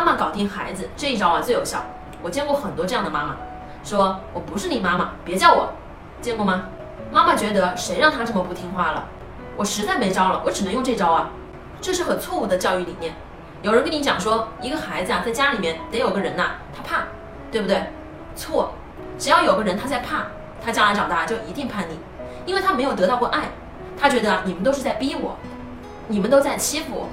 妈妈搞定孩子这一招啊最有效。我见过很多这样的妈妈说我不是你妈妈别叫我。见过吗？妈妈觉得谁让她这么不听话了？我实在没招了我只能用这招啊。这是很错误的教育理念。有人跟你讲说一个孩子啊在家里面得有个人呐他怕对不对？错只要有个人他在怕他将来长大就一定叛逆因为他没有得到过爱。他觉得你们都是在逼我你们都在欺负我。